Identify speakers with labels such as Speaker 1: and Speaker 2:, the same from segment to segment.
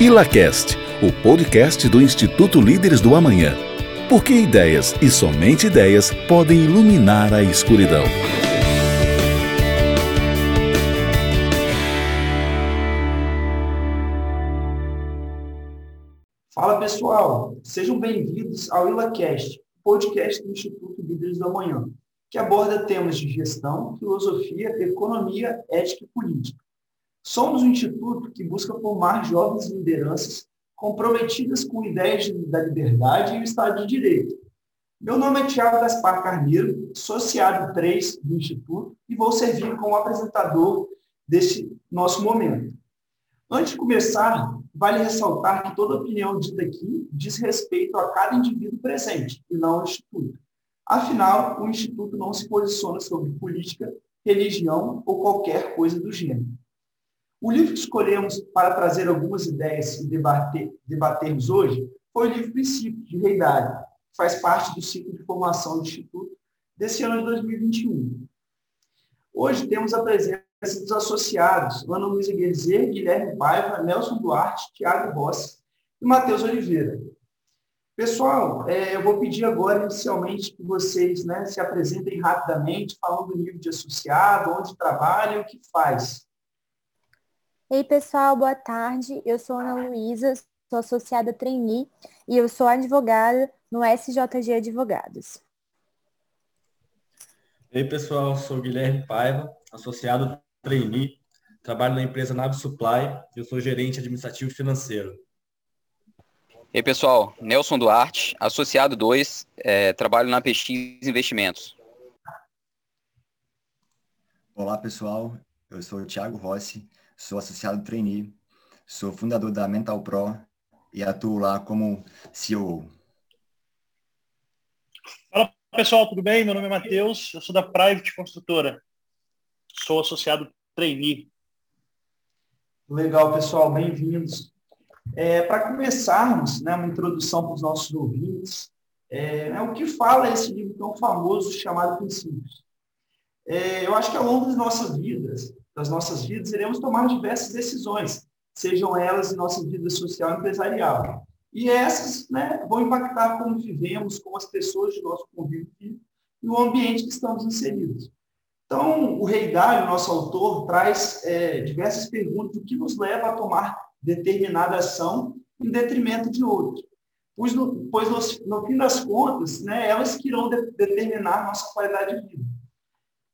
Speaker 1: ILACAST, o podcast do Instituto Líderes do Amanhã. Porque ideias e somente ideias podem iluminar a escuridão.
Speaker 2: Fala pessoal, sejam bem-vindos ao ILACAST, podcast do Instituto Líderes do Amanhã, que aborda temas de gestão, filosofia, economia, ética e política. Somos um instituto que busca formar jovens lideranças comprometidas com ideias da liberdade e o Estado de Direito. Meu nome é Tiago Gaspar Carneiro, associado 3 do Instituto, e vou servir como apresentador deste nosso momento. Antes de começar, vale ressaltar que toda opinião dita aqui diz respeito a cada indivíduo presente, e não ao Instituto. Afinal, o Instituto não se posiciona sobre política, religião ou qualquer coisa do gênero. O livro que escolhemos para trazer algumas ideias e debater, debatermos hoje foi o livro Princípios, de Reidade, que faz parte do ciclo de formação do Instituto desse ano de 2021. Hoje temos a presença dos associados Ana Luísa Guerzer, Guilherme Paiva, Nelson Duarte, Tiago Rossi e Matheus Oliveira. Pessoal, é, eu vou pedir agora, inicialmente, que vocês né, se apresentem rapidamente, falando do nível de associado, onde trabalha e o que faz.
Speaker 3: Ei, pessoal, boa tarde. Eu sou Ana Luísa, sou associada trainee e eu sou advogada no SJG Advogados.
Speaker 4: Ei, pessoal, sou Guilherme Paiva, associado trainee, trabalho na empresa Nave Supply e eu sou gerente administrativo financeiro.
Speaker 5: Ei, pessoal, Nelson Duarte, associado 2, é, trabalho na PX Investimentos.
Speaker 6: Olá, pessoal, eu sou o Thiago Rossi, sou associado trainee, sou fundador da Mental Pro e atuo lá como CEO.
Speaker 7: Fala, pessoal, tudo bem? Meu nome é Matheus, eu sou da Private Construtora, sou associado trainee.
Speaker 2: Legal, pessoal, bem-vindos. É, para começarmos, né, uma introdução para os nossos ouvintes, é, é, o que fala esse livro tão famoso chamado Princípios. É, eu acho que ao longo das nossas vidas, das nossas vidas, iremos tomar diversas decisões, sejam elas em nossa vida social e empresarial. E essas né, vão impactar como vivemos, com as pessoas de nosso convívio e o ambiente que estamos inseridos. Então, o Rei Dário, nosso autor, traz é, diversas perguntas do que nos leva a tomar determinada ação em detrimento de outra. Pois, no, pois no, no fim das contas, né, elas que irão de, determinar nossa qualidade de vida.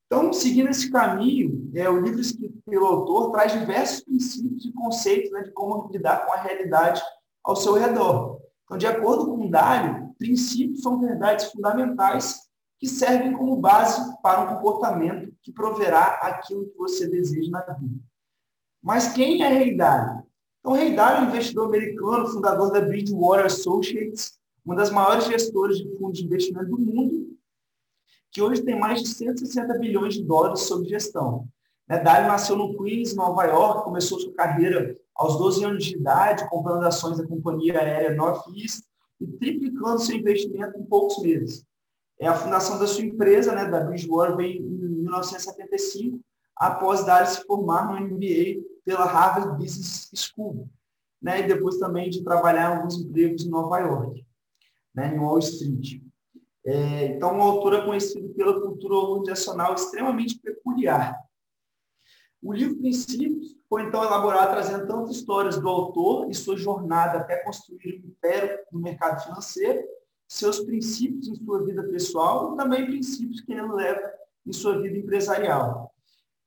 Speaker 2: Então, seguindo esse caminho, é, o livro escrito pelo autor traz diversos princípios e conceitos né, de como lidar com a realidade ao seu redor. Então, de acordo com Dário, princípios são verdades fundamentais que servem como base para um comportamento que proverá aquilo que você deseja na vida. Mas quem é Rei Dário? Então, Rei Dalio é um investidor americano, fundador da Bridgewater Associates, uma das maiores gestoras de fundos de investimento do mundo, que hoje tem mais de 160 bilhões de dólares sob gestão. Né, nasceu no Queens, Nova York, começou sua carreira aos 12 anos de idade, comprando ações da companhia aérea Northeast e triplicando seu investimento em poucos meses. É a fundação da sua empresa, né, da Bridgewater, veio em 1975, após Dalio se formar no MBA pela Harvard Business School, né? e depois também de trabalhar em alguns empregos em Nova York, né? em Wall Street. É, então, uma autora conhecida pela cultura organizacional extremamente peculiar. O livro Princípios foi então elaborado trazendo tantas histórias do autor e sua jornada até construir um império no mercado financeiro, seus princípios em sua vida pessoal e também princípios que ele leva em sua vida empresarial.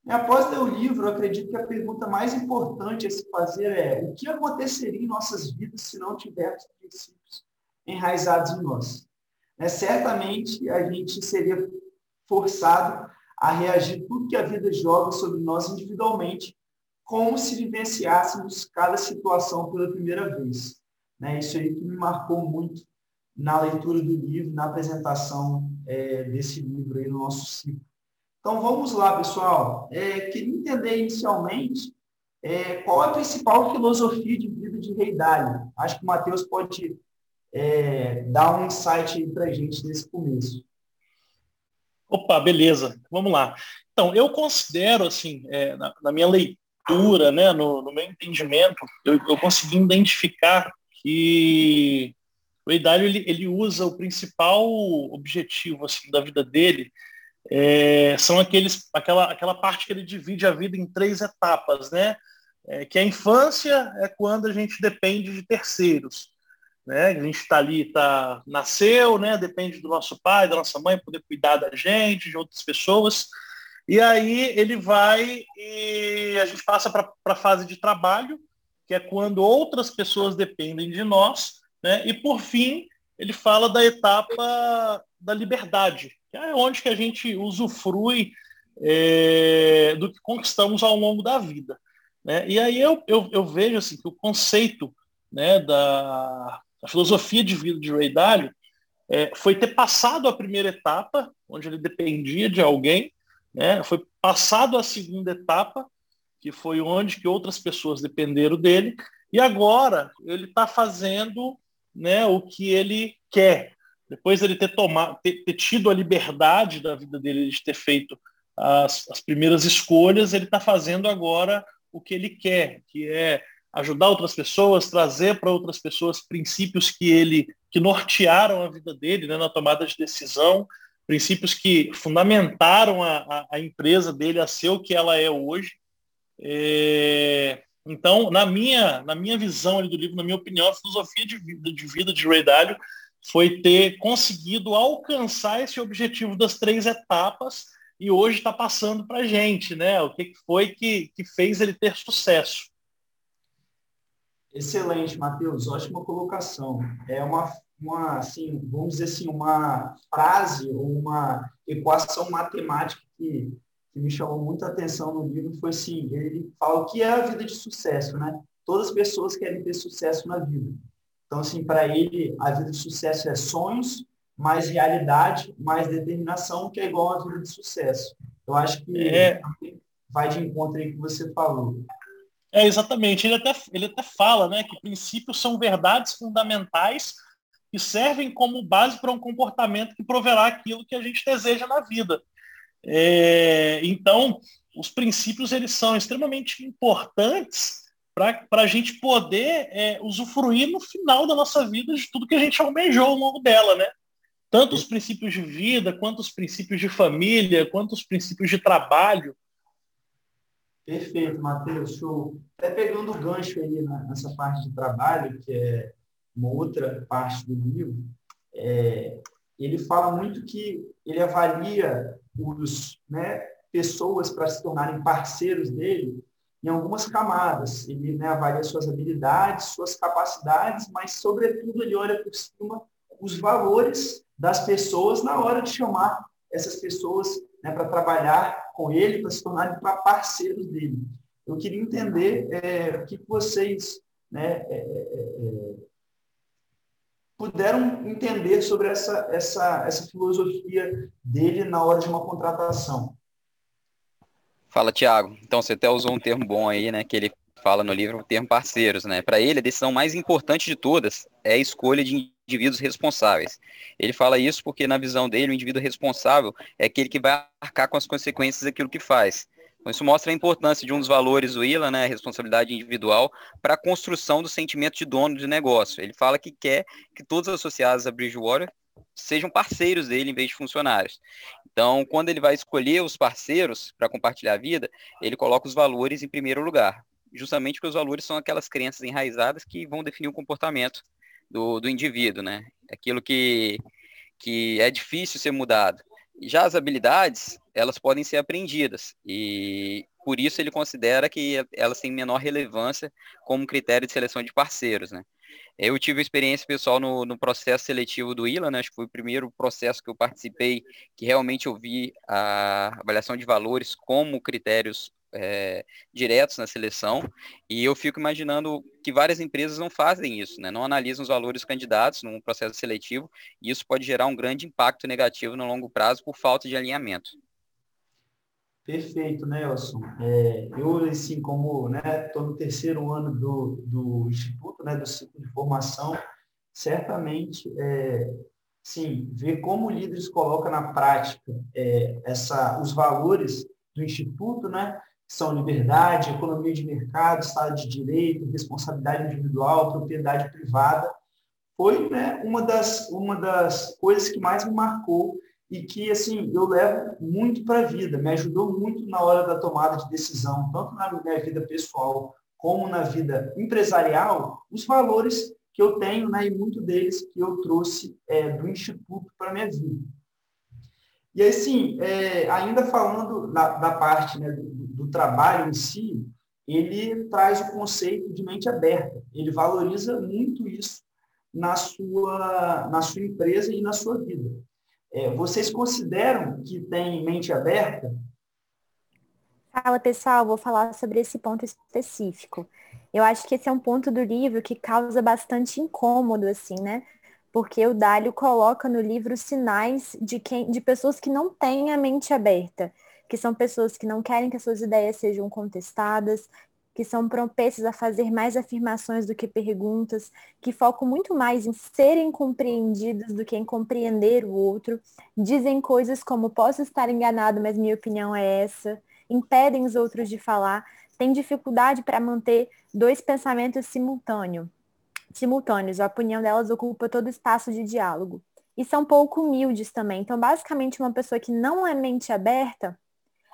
Speaker 2: Após ler o livro, acredito que a pergunta mais importante a se fazer é o que aconteceria em nossas vidas se não tivéssemos princípios enraizados em nós? É, certamente a gente seria forçado a reagir tudo que a vida joga sobre nós individualmente, como se vivenciássemos cada situação pela primeira vez. Né? Isso aí que me marcou muito na leitura do livro, na apresentação é, desse livro aí no nosso ciclo. Então vamos lá, pessoal. É, queria entender inicialmente é, qual a principal filosofia de vida de Rei Dário. Acho que o Matheus pode é, dar um insight para a gente nesse começo.
Speaker 7: Opa, beleza. Vamos lá. Então, eu considero, assim, é, na, na, minha leitura né, no, no meu entendimento, eu, eu, consegui identificar que o Idálio ele, ele usa o principal objetivo assim, da vida dele é, são aqueles, aquela, aquela parte que ele divide a vida em três etapas, né? É, que a infância é quando a gente depende de terceiros. Né? A gente está ali, tá, nasceu, né? depende do nosso pai, da nossa mãe, poder cuidar da gente, de outras pessoas. E aí ele vai e a gente passa para a fase de trabalho, que é quando outras pessoas dependem de nós. Né? E por fim, ele fala da etapa da liberdade, que é onde que a gente usufrui é, do que conquistamos ao longo da vida. Né? E aí eu, eu, eu, vejo assim, que o conceito né, da, da filosofia de vida de Ray Dalio é, foi ter passado a primeira etapa, onde ele dependia de alguém, né, foi passado a segunda etapa, que foi onde que outras pessoas dependeram dele, e agora ele está fazendo né, o que ele quer. Depois ele ter, tomado, ter, ter tido a liberdade da vida dele de ter feito as, as primeiras escolhas, ele está fazendo agora o que ele quer, que é ajudar outras pessoas, trazer para outras pessoas princípios que ele que nortearam a vida dele né, na tomada de decisão, princípios que fundamentaram a, a, a empresa dele a ser o que ela é hoje. É, então, na minha, na minha visão do livro, na minha opinião, a filosofia de vida de, vida de Ray Dalio foi ter conseguido alcançar esse objetivo das três etapas e hoje está passando para a gente, né? O que foi que, que fez ele ter sucesso?
Speaker 2: Excelente, Matheus. Ótima colocação. É uma, uma, assim, vamos dizer assim, uma frase ou uma equação matemática que, que me chamou muita atenção no livro foi assim, ele fala o que é a vida de sucesso, né? Todas as pessoas querem ter sucesso na vida. Então, assim, para ele, a vida de sucesso é sonhos, mais realidade, mais determinação, que é igual à vida de sucesso. Eu acho que é. vai de encontro aí com que você falou.
Speaker 7: É, exatamente. Ele até, ele até fala né, que princípios são verdades fundamentais que servem como base para um comportamento que proverá aquilo que a gente deseja na vida. É, então, os princípios eles são extremamente importantes para a gente poder é, usufruir no final da nossa vida de tudo que a gente almejou ao longo dela, né? Tanto os princípios de vida, quanto os princípios de família, quanto os princípios de trabalho.
Speaker 2: Perfeito, Matheus, show. Até pegando o gancho aí nessa parte de trabalho, que é uma outra parte do livro, é, ele fala muito que ele avalia os né, pessoas para se tornarem parceiros dele em algumas camadas. Ele né, avalia suas habilidades, suas capacidades, mas, sobretudo, ele olha por cima os valores das pessoas na hora de chamar essas pessoas né, para trabalhar com ele, para se tornarem parceiros dele. Eu queria entender é, o que vocês né, é, é, puderam entender sobre essa, essa, essa filosofia dele na hora de uma contratação.
Speaker 5: Fala, Tiago. Então, você até usou um termo bom aí, né? Que ele fala no livro, o termo parceiros, né? Para ele, a decisão mais importante de todas é a escolha de indivíduos responsáveis. Ele fala isso porque, na visão dele, o indivíduo responsável é aquele que vai arcar com as consequências daquilo que faz. Então, isso mostra a importância de um dos valores do ILA, né, a responsabilidade individual, para a construção do sentimento de dono de negócio. Ele fala que quer que todos os associados a Bridgewater sejam parceiros dele em vez de funcionários. Então, quando ele vai escolher os parceiros para compartilhar a vida, ele coloca os valores em primeiro lugar justamente porque os valores são aquelas crenças enraizadas que vão definir o comportamento do, do indivíduo, né? Aquilo que, que é difícil ser mudado. Já as habilidades, elas podem ser aprendidas e por isso ele considera que elas têm menor relevância como critério de seleção de parceiros, né? Eu tive experiência pessoal no, no processo seletivo do ILA, né? acho que foi o primeiro processo que eu participei que realmente eu vi a avaliação de valores como critérios é, diretos na seleção, e eu fico imaginando que várias empresas não fazem isso, né? não analisam os valores candidatos num processo seletivo, e isso pode gerar um grande impacto negativo no longo prazo por falta de alinhamento.
Speaker 2: Perfeito, Nelson. É, eu, assim, como estou né, no terceiro ano do, do Instituto, né, do ciclo de formação, certamente, é, sim, ver como líderes coloca na prática é, essa, os valores do Instituto, né, são liberdade, economia de mercado, Estado de Direito, responsabilidade individual, propriedade privada, foi né, uma, das, uma das coisas que mais me marcou e que assim eu levo muito para a vida, me ajudou muito na hora da tomada de decisão, tanto na minha vida pessoal como na vida empresarial, os valores que eu tenho, né, e muito deles que eu trouxe é, do Instituto para a minha vida. E assim, é, ainda falando da, da parte né, do, trabalho em si, ele traz o conceito de mente aberta. Ele valoriza muito isso na sua, na sua empresa e na sua vida. É, vocês consideram que tem mente aberta?
Speaker 3: Fala pessoal, vou falar sobre esse ponto específico. Eu acho que esse é um ponto do livro que causa bastante incômodo, assim, né? Porque o Dálio coloca no livro sinais de, quem, de pessoas que não têm a mente aberta, que são pessoas que não querem que as suas ideias sejam contestadas, que são propensas a fazer mais afirmações do que perguntas, que focam muito mais em serem compreendidos do que em compreender o outro, dizem coisas como posso estar enganado, mas minha opinião é essa, impedem os outros de falar, têm dificuldade para manter dois pensamentos simultâneos. Simultâneos, a opinião delas ocupa todo o espaço de diálogo. E são pouco humildes também. Então, basicamente, uma pessoa que não é mente aberta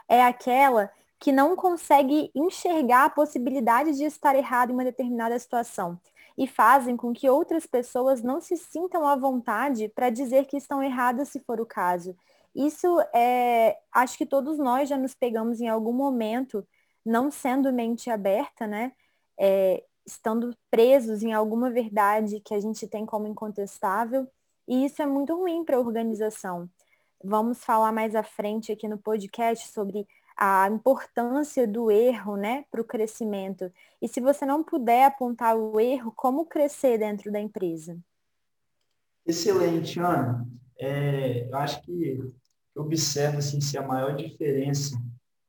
Speaker 3: é aquela que não consegue enxergar a possibilidade de estar errado em uma determinada situação e fazem com que outras pessoas não se sintam à vontade para dizer que estão erradas se for o caso. Isso é, acho que todos nós já nos pegamos em algum momento, não sendo mente aberta, né? É, estando presos em alguma verdade que a gente tem como incontestável, e isso é muito ruim para a organização. Vamos falar mais à frente aqui no podcast sobre a importância do erro né, para o crescimento. E se você não puder apontar o erro, como crescer dentro da empresa?
Speaker 2: Excelente, Ana. É, eu acho que eu observo assim, se a maior diferença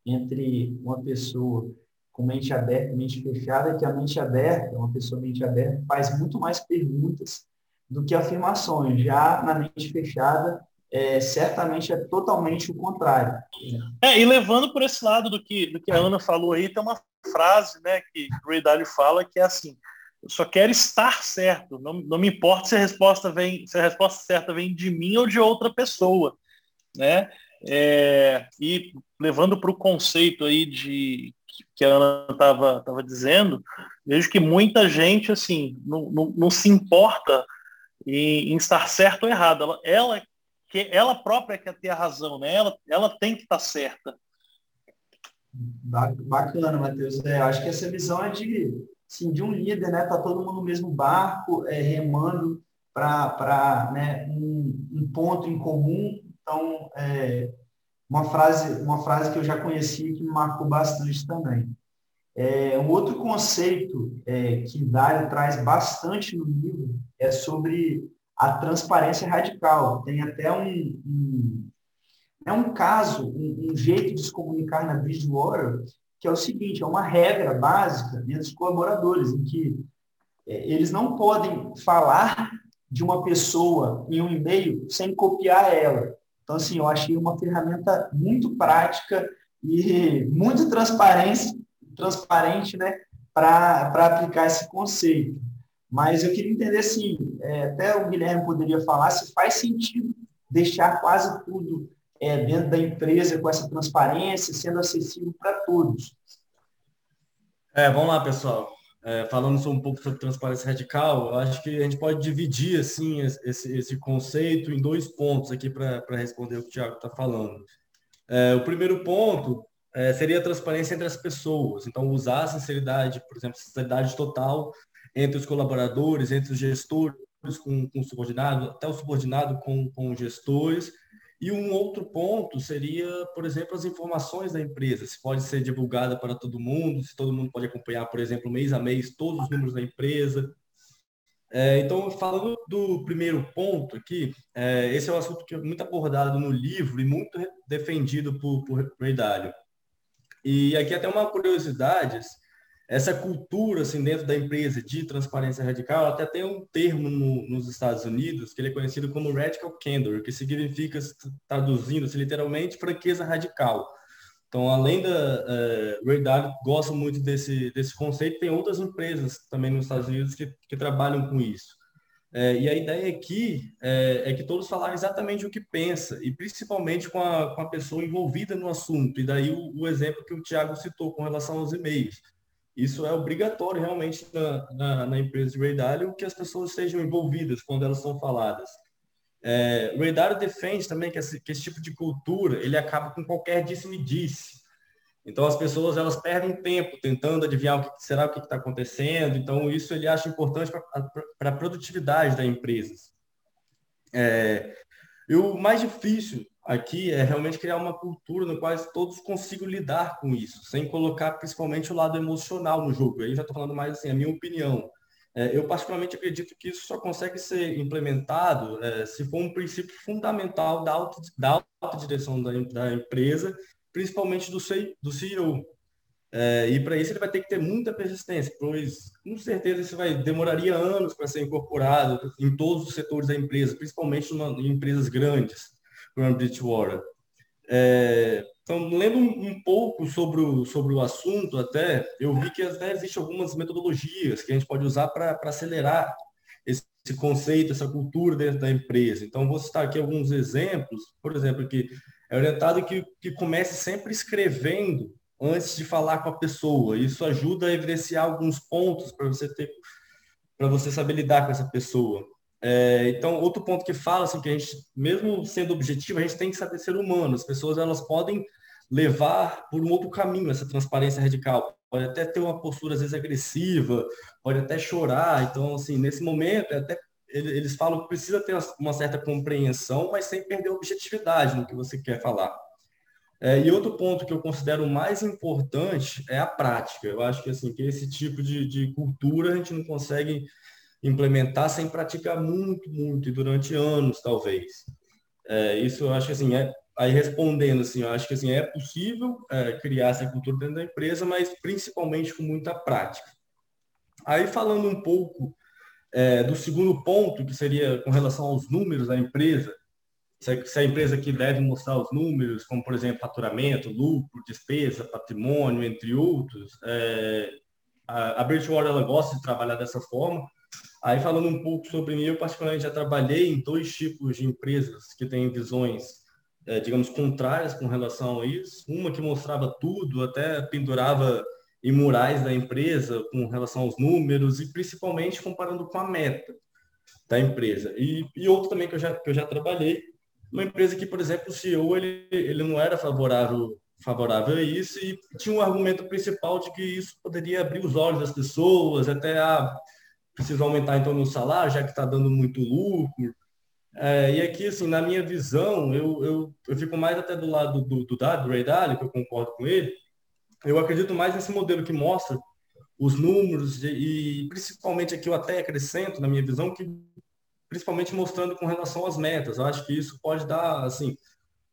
Speaker 2: entre uma pessoa com mente aberta e mente fechada é que a mente aberta, uma pessoa mente aberta, faz muito mais perguntas do que afirmações. Já na mente fechada, é, certamente é totalmente o contrário.
Speaker 7: É, e levando por esse lado do que, do que a Ana falou aí, tem uma frase né, que o Ray Dalio fala que é assim, eu só quero estar certo, não, não me importa se a resposta vem, se a resposta certa vem de mim ou de outra pessoa. Né? É, e levando para o conceito aí de que a Ana estava tava dizendo, vejo que muita gente assim não, não, não se importa em, em, estar certo ou errado. Ela, ela que ela própria quer ter a razão, né? Ela, ela tem que estar certa.
Speaker 2: Bacana, Matheus. É, acho que essa visão é de, assim, de um líder, né? Tá todo mundo no mesmo barco, é, remando para né, um, um, ponto em comum. Então, é, uma frase, uma frase que eu já conheci que me marcou bastante também. É, um outro conceito é, que Dário traz bastante no livro é sobre a transparência radical. Tem até um, um é um caso, um, um, jeito de se comunicar na Bridgewater, que é o seguinte, é uma regra básica entre os colaboradores, em que é, eles não podem falar de uma pessoa em um e-mail sem copiar ela. Então, assim, eu achei uma ferramenta muito prática e muito transparente, transparente né, para aplicar esse conceito. Mas eu queria entender, assim, é, até o Guilherme poderia falar, se faz sentido deixar quase tudo é, dentro da empresa com essa transparência, sendo acessível para todos.
Speaker 4: É, vamos lá, pessoal. É, falando um pouco sobre transparência radical, eu acho que a gente pode dividir assim esse, esse conceito em dois pontos aqui para responder o que o Tiago está falando. É, o primeiro ponto é, seria a transparência entre as pessoas. Então, usar a sinceridade, por exemplo, sinceridade total entre os colaboradores, entre os gestores com, com o subordinado, até o subordinado com, com os gestores. E um outro ponto seria, por exemplo, as informações da empresa, se pode ser divulgada para todo mundo, se todo mundo pode acompanhar, por exemplo, mês a mês, todos os números da empresa. É, então, falando do primeiro ponto aqui, é, esse é um assunto que é muito abordado no livro e muito defendido por, por Ray Dalio. E aqui até uma curiosidade, essa cultura assim dentro da empresa de transparência radical até tem um termo no, nos Estados Unidos que ele é conhecido como radical candor que significa traduzindo-se literalmente franqueza radical Então, além da é, Ray Dalio gosta muito desse, desse conceito, tem outras empresas também nos Estados Unidos que, que trabalham com isso. É, e a ideia aqui é, é, que todos falarem exatamente o que pensa, e principalmente com a, com a pessoa envolvida no assunto. E daí o, o exemplo que o Tiago citou com relação aos e-mails. Isso é obrigatório realmente na, na, na empresa de Ray Dalio que as pessoas sejam envolvidas quando elas são faladas. É, Ray Dalio defende também que esse, que esse tipo de cultura ele acaba com qualquer disse-me-disse. Então as pessoas elas perdem tempo tentando adivinhar o que será o que está acontecendo. Então isso ele acha importante para a produtividade da empresa. É, e o mais difícil aqui é realmente criar uma cultura no qual todos consigam lidar com isso, sem colocar principalmente o lado emocional no jogo. Aí já estou falando mais assim, a minha opinião. É, eu particularmente acredito que isso só consegue ser implementado é, se for um princípio fundamental da, auto, da autodireção da, da empresa principalmente do, do CEO. É, e para isso ele vai ter que ter muita persistência, pois com certeza isso vai demoraria anos para ser incorporado em todos os setores da empresa, principalmente em empresas grandes, a Bridgewater. É, então, lendo um, um, pouco sobre o, sobre o assunto até, eu vi que até existem algumas metodologias que a gente pode usar para acelerar esse, esse conceito, essa cultura dentro da empresa. Então, vou citar aqui alguns exemplos, por exemplo, que é orientado que, que comece sempre escrevendo antes de falar com a pessoa. Isso ajuda a evidenciar alguns pontos para você ter para você saber lidar com essa pessoa. É, então, outro ponto que fala assim que a gente, mesmo sendo objetivo, a gente tem que saber ser humano. As pessoas elas podem levar por um outro caminho essa transparência radical. Pode até ter uma postura às vezes agressiva, pode até chorar. Então, assim, nesse momento é até eles falam que precisa ter uma certa compreensão, mas sem perder a objetividade no que você quer falar. É, e outro ponto que eu considero mais importante é a prática. Eu acho que assim que esse tipo de, de cultura a gente não consegue implementar sem praticar muito, muito, e durante anos, talvez. É, isso eu acho que assim, é, aí respondendo assim, eu acho que assim, é possível é, criar essa cultura dentro da empresa, mas principalmente com muita prática. Aí falando um pouco é, do segundo ponto, que seria com relação aos números da empresa, se a empresa que deve mostrar os números, como por exemplo faturamento, lucro, despesa, patrimônio, entre outros, é, a, Bridgewater ela gosta de trabalhar dessa forma. Aí falando um pouco sobre mim, eu particularmente já trabalhei em dois tipos de empresas que têm visões, é, digamos, contrárias com relação a isso. Uma que mostrava tudo, até pendurava e murais da empresa com relação aos números e principalmente comparando com a meta da empresa. E, e outro também que eu já, que eu já trabalhei, uma empresa que, por exemplo, o CEO ele, ele não era favorável, favorável a isso e tinha um argumento principal de que isso poderia abrir os olhos das pessoas, até a ah, precisa aumentar então o salário, já que está dando muito lucro. É, e aqui, assim, na minha visão, eu, eu, eu fico mais até do lado do, do, do Ray Dalio, que eu concordo com ele, eu acredito mais nesse modelo que mostra os números e principalmente aqui eu até acrescento na minha visão que principalmente mostrando com relação às metas. Eu acho que isso pode dar assim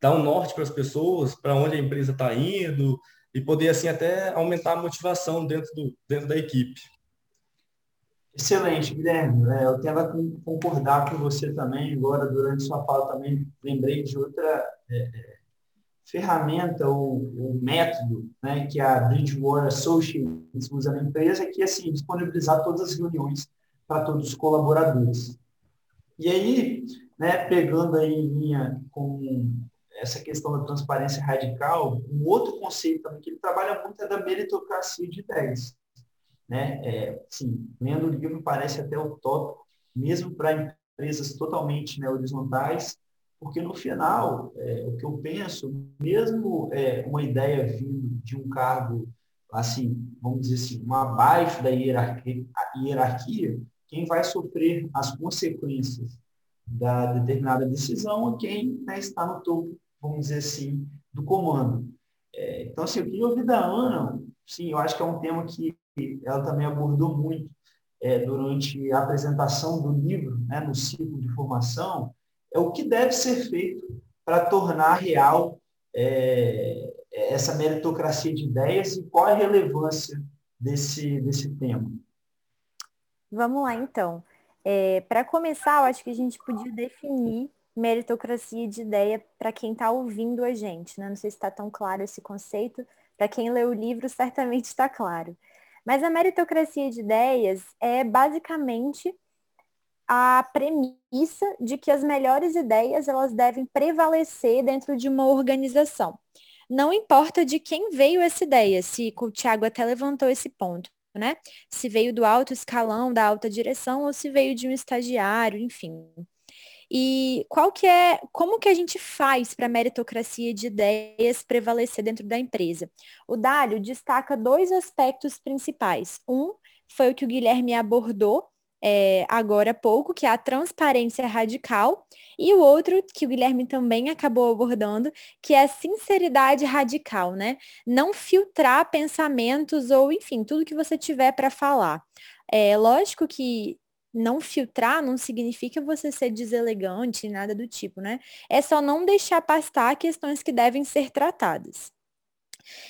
Speaker 4: dar um norte para as pessoas, para onde a empresa está indo e poder assim até aumentar a motivação dentro do dentro da equipe.
Speaker 2: Excelente, Guilherme. É, eu tento concordar com você também. Agora, durante sua fala, também lembrei de outra é, é ferramenta ou, ou método né, que a Bridgewater Associates usa na empresa, que é assim, disponibilizar todas as reuniões para todos os colaboradores. E aí, né, pegando aí em linha com essa questão da transparência radical, um outro conceito também que ele trabalha muito é da meritocracia de ideias. Né? É, sim, lendo o livro parece até utópico, mesmo para empresas totalmente né, horizontais, porque no final, é, o que eu penso, mesmo é, uma ideia vindo de um cargo, assim, vamos dizer assim, um abaixo da hierarquia, hierarquia, quem vai sofrer as consequências da determinada decisão é quem né, está no topo, vamos dizer assim, do comando. É, então, assim, eu queria ouvir da Ana, sim, eu acho que é um tema que ela também abordou muito é, durante a apresentação do livro, né, no ciclo de formação, é o que deve ser feito para tornar real é, essa meritocracia de ideias e qual a relevância desse, desse tema.
Speaker 3: Vamos lá, então. É, para começar, eu acho que a gente podia definir meritocracia de ideia para quem está ouvindo a gente. Né? Não sei se está tão claro esse conceito. Para quem lê o livro, certamente está claro. Mas a meritocracia de ideias é basicamente a premissa de que as melhores ideias elas devem prevalecer dentro de uma organização. Não importa de quem veio essa ideia, se o Tiago até levantou esse ponto, né? Se veio do alto escalão, da alta direção, ou se veio de um estagiário, enfim. E qual que é, como que a gente faz para a meritocracia de ideias prevalecer dentro da empresa? O Dálio destaca dois aspectos principais. Um foi o que o Guilherme abordou é, agora há pouco, que é a transparência radical, e o outro, que o Guilherme também acabou abordando, que é a sinceridade radical, né? Não filtrar pensamentos ou, enfim, tudo que você tiver para falar. É lógico que não filtrar não significa você ser deselegante, nada do tipo, né? É só não deixar pastar questões que devem ser tratadas.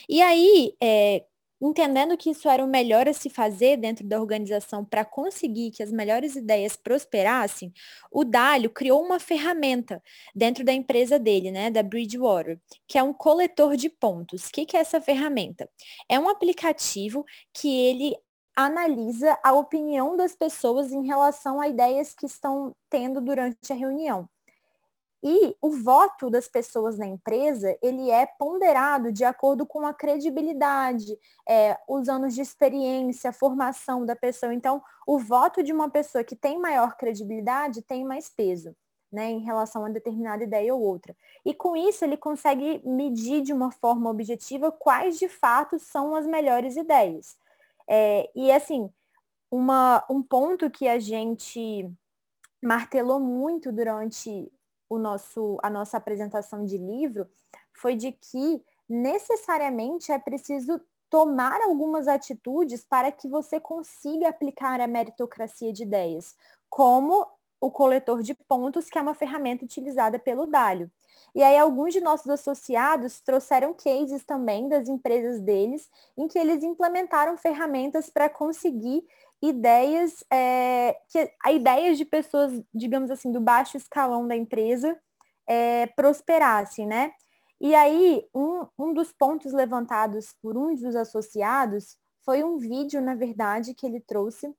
Speaker 3: E aí, é, entendendo que isso era o melhor a se fazer dentro da organização para conseguir que as melhores ideias prosperassem, o Dálio criou uma ferramenta dentro da empresa dele, né, da Bridgewater, que é um coletor de pontos. O que, que é essa ferramenta? É um aplicativo que ele analisa a opinião das pessoas em relação a ideias que estão tendo durante a reunião. E o voto das pessoas na empresa, ele é ponderado de acordo com a credibilidade, é, os anos de experiência, a formação da pessoa. Então, o voto de uma pessoa que tem maior credibilidade tem mais peso. Né, em relação a determinada ideia ou outra. E com isso ele consegue medir de uma forma objetiva quais de fato são as melhores ideias. É, e assim, uma, um ponto que a gente martelou muito durante o nosso, a nossa apresentação de livro foi de que necessariamente é preciso tomar algumas atitudes para que você consiga aplicar a meritocracia de ideias, como o coletor de pontos, que é uma ferramenta utilizada pelo Dalio. E aí alguns de nossos associados trouxeram cases também das empresas deles, em que eles implementaram ferramentas para conseguir ideias, é, que, ideias de pessoas, digamos assim, do baixo escalão da empresa é, prosperassem, né? E aí, um, um dos pontos levantados por um dos associados foi um vídeo, na verdade, que ele trouxe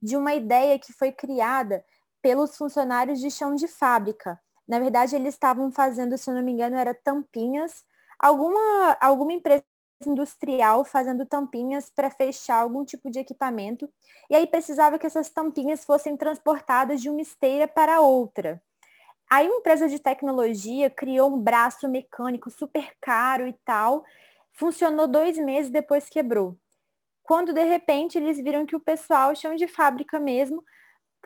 Speaker 3: de uma ideia que foi criada pelos funcionários de chão de fábrica, na verdade, eles estavam fazendo, se eu não me engano, era tampinhas, alguma, alguma empresa industrial fazendo tampinhas para fechar algum tipo de equipamento. E aí precisava que essas tampinhas fossem transportadas de uma esteira para outra. Aí uma empresa de tecnologia criou um braço mecânico super caro e tal. Funcionou dois meses, depois quebrou. Quando de repente eles viram que o pessoal, chão de fábrica mesmo,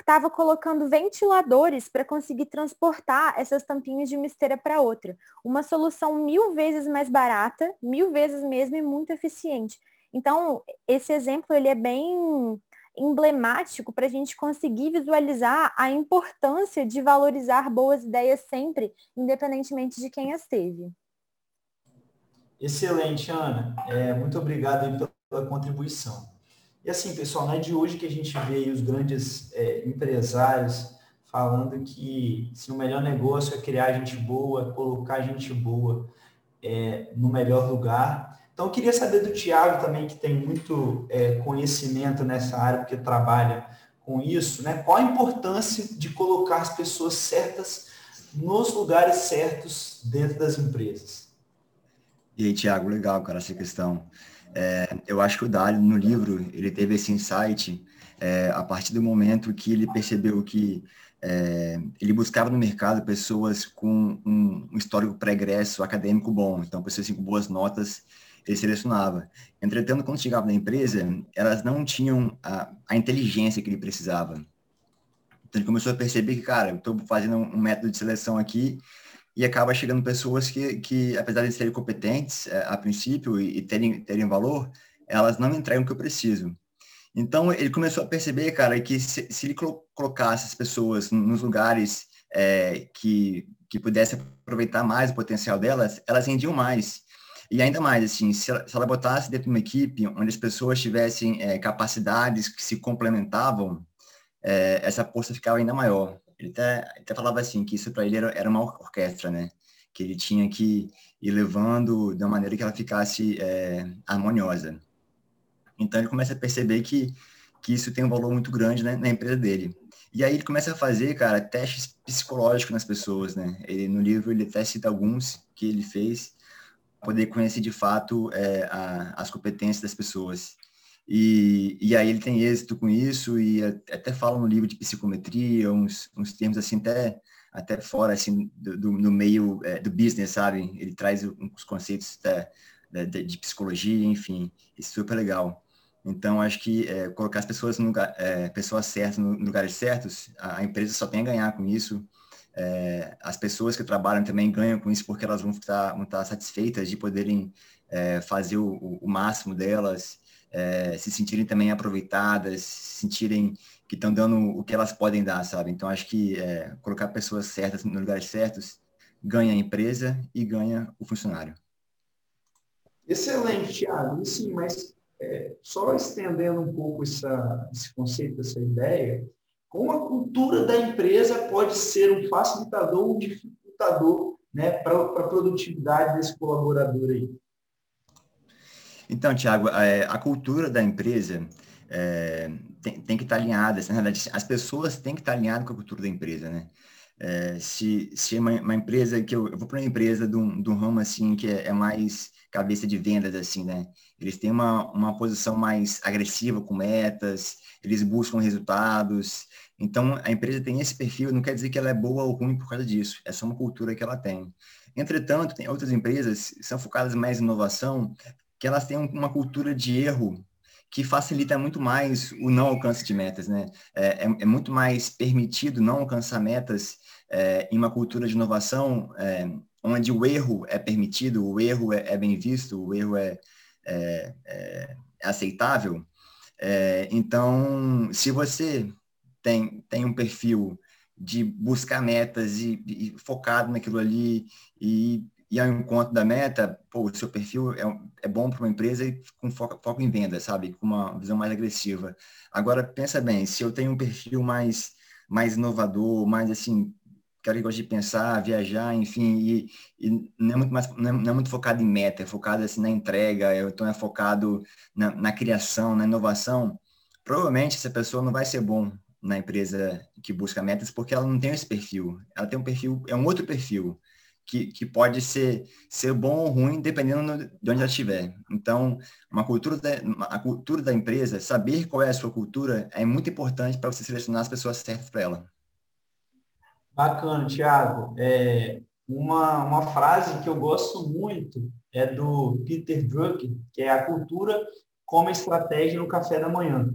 Speaker 3: estava colocando ventiladores para conseguir transportar essas tampinhas de uma esteira para outra. Uma solução mil vezes mais barata, mil vezes mesmo e muito eficiente. Então, esse exemplo ele é bem emblemático para a gente conseguir visualizar a importância de valorizar boas ideias sempre, independentemente de quem as teve.
Speaker 2: Excelente, Ana. É, muito obrigado pela contribuição. E assim, pessoal, não é de hoje que a gente vê os grandes é, empresários falando que se o melhor negócio é criar gente boa, colocar gente boa é, no melhor lugar. Então, eu queria saber do Tiago também, que tem muito é, conhecimento nessa área, porque trabalha com isso, né? Qual a importância de colocar as pessoas certas nos lugares certos dentro das empresas?
Speaker 6: E aí, Tiago, legal, cara, essa questão. É, eu acho que o Dali, no livro, ele teve esse insight é, a partir do momento que ele percebeu que é, ele buscava no mercado pessoas com um, um histórico pregresso acadêmico bom, então pessoas assim, com boas notas, ele selecionava. Entretanto, quando chegava na empresa, elas não tinham a, a inteligência que ele precisava. Então ele começou a perceber que, cara, eu estou fazendo um método de seleção aqui e acaba chegando pessoas que, que apesar de serem competentes é, a princípio e, e, terem, terem valor, elas não entregam o que eu preciso. Então, ele começou a perceber, cara, que se, se ele colocasse as pessoas nos lugares é, que, que pudesse aproveitar mais o potencial delas, elas rendiam mais. E ainda mais, assim, se ela, se ela botasse dentro de uma equipe onde as pessoas tivessem é, capacidades que se complementavam, é, essa força ficava ainda maior. Ele até, até falava assim, que isso para ele era, era uma orquestra, né? Que ele tinha que ir levando uma maneira que ela ficasse é, harmoniosa. Então ele começa a perceber que, que isso tem um valor muito grande né, na empresa dele. E aí ele começa a fazer, cara, testes psicológicos nas pessoas, né? Ele, no livro ele até cita alguns que ele fez, poder conhecer de fato é, a, as competências das pessoas. E, e aí ele tem êxito com isso e até fala no livro de psicometria, uns, uns termos assim até, até fora assim do, do meio é, do business, sabe? Ele traz os conceitos da, da, de psicologia, enfim, isso é super legal. Então, acho que é, colocar as pessoas no lugar, é, pessoas certas no lugares certos, a, a, empresa só tem a ganhar com isso. É, as pessoas que trabalham também ganham com isso porque elas vão estar, vão estar satisfeitas de poderem é, fazer o, o, máximo delas, é, se sentirem também aproveitadas, se sentirem que estão dando o que elas podem dar, sabe? Então, acho que é, colocar pessoas certas nos lugares certos ganha a empresa e ganha o funcionário.
Speaker 2: Excelente, Thiago. Sim, mas é, só estendendo um pouco essa, esse conceito, essa ideia, como a cultura da empresa pode ser um facilitador ou um dificultador né, para a produtividade desse colaborador aí?
Speaker 6: Então, Tiago, é, a cultura da empresa é, tem, tem, que estar alinhada. Na verdade, as pessoas têm que estar alinhadas com a cultura da empresa, né? É, se, se é uma, uma, empresa que eu, eu vou para uma empresa de um ramo assim que é, é mais cabeça de vendas, assim, né? Eles têm uma, uma posição mais agressiva com metas, eles buscam resultados. Então, a empresa tem esse perfil, não quer dizer que ela é boa ou ruim por causa disso, é só uma cultura que ela tem. Entretanto, tem outras empresas que são focadas mais em inovação, que elas têm uma cultura de erro que facilita muito mais o não alcance de metas, né? É, é, é muito mais permitido não alcançar metas é, em uma cultura de inovação é, onde o erro é permitido, o erro é, é bem visto, o erro é, é, aceitável. Então, se você tem, tem um perfil de buscar metas e, e focado naquilo ali e, e ao encontro da meta, pô, o seu perfil é, é bom para uma empresa com foco, foco em venda, sabe? Com uma visão mais agressiva. Agora, pensa bem, se eu tenho um perfil mais, mais inovador, mais assim, cara que gosta de pensar, viajar, enfim, e, e não, é muito mais, não é, não, é, muito focado em meta, é focado assim, na entrega, então é focado na, na, criação, na inovação, provavelmente essa pessoa não vai ser bom na empresa que busca metas porque ela não tem esse perfil. Ela tem um perfil, é um outro perfil, que, que pode ser, ser bom ou ruim, dependendo de onde ela estiver. Então, uma cultura da, a cultura da empresa, saber qual é a sua cultura, é muito importante para você selecionar as pessoas certas para ela.
Speaker 2: Bacana, Thiago. É, uma, uma frase que eu gosto muito é do Peter Drucker, que é a cultura como estratégia no café da manhã.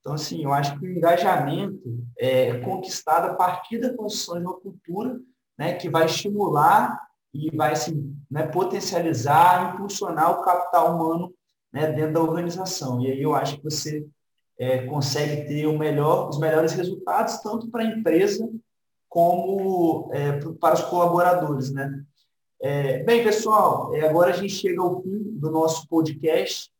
Speaker 2: Então, assim, eu acho que o engajamento é conquistado a partir da construção de uma cultura né, que vai estimular e vai assim, né, potencializar, impulsionar o capital humano né, dentro da organização. E aí eu acho que você é, consegue ter melhor, os melhores resultados, tanto para a empresa como é, para os colaboradores, né? É, bem, pessoal, é, agora a gente chega ao fim do nosso podcast.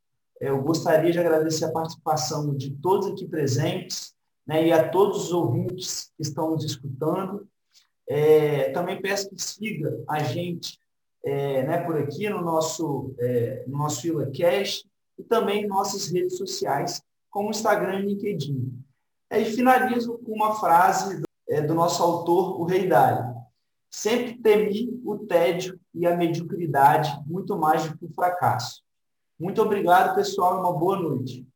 Speaker 2: É, eu gostaria de agradecer a participação de todos aqui presentes né, e a todos os ouvintes que estão nos escutando. É, também peço que siga a gente é, né, por aqui no nosso, é, no nosso IlaCast e também em nossas redes sociais, como Instagram e LinkedIn. E finalizo com uma frase é, do nosso autor, o Rei Dário. Sempre temi o tédio e a mediocridade muito mais do que o fracasso. Muito obrigado, pessoal, e uma boa noite.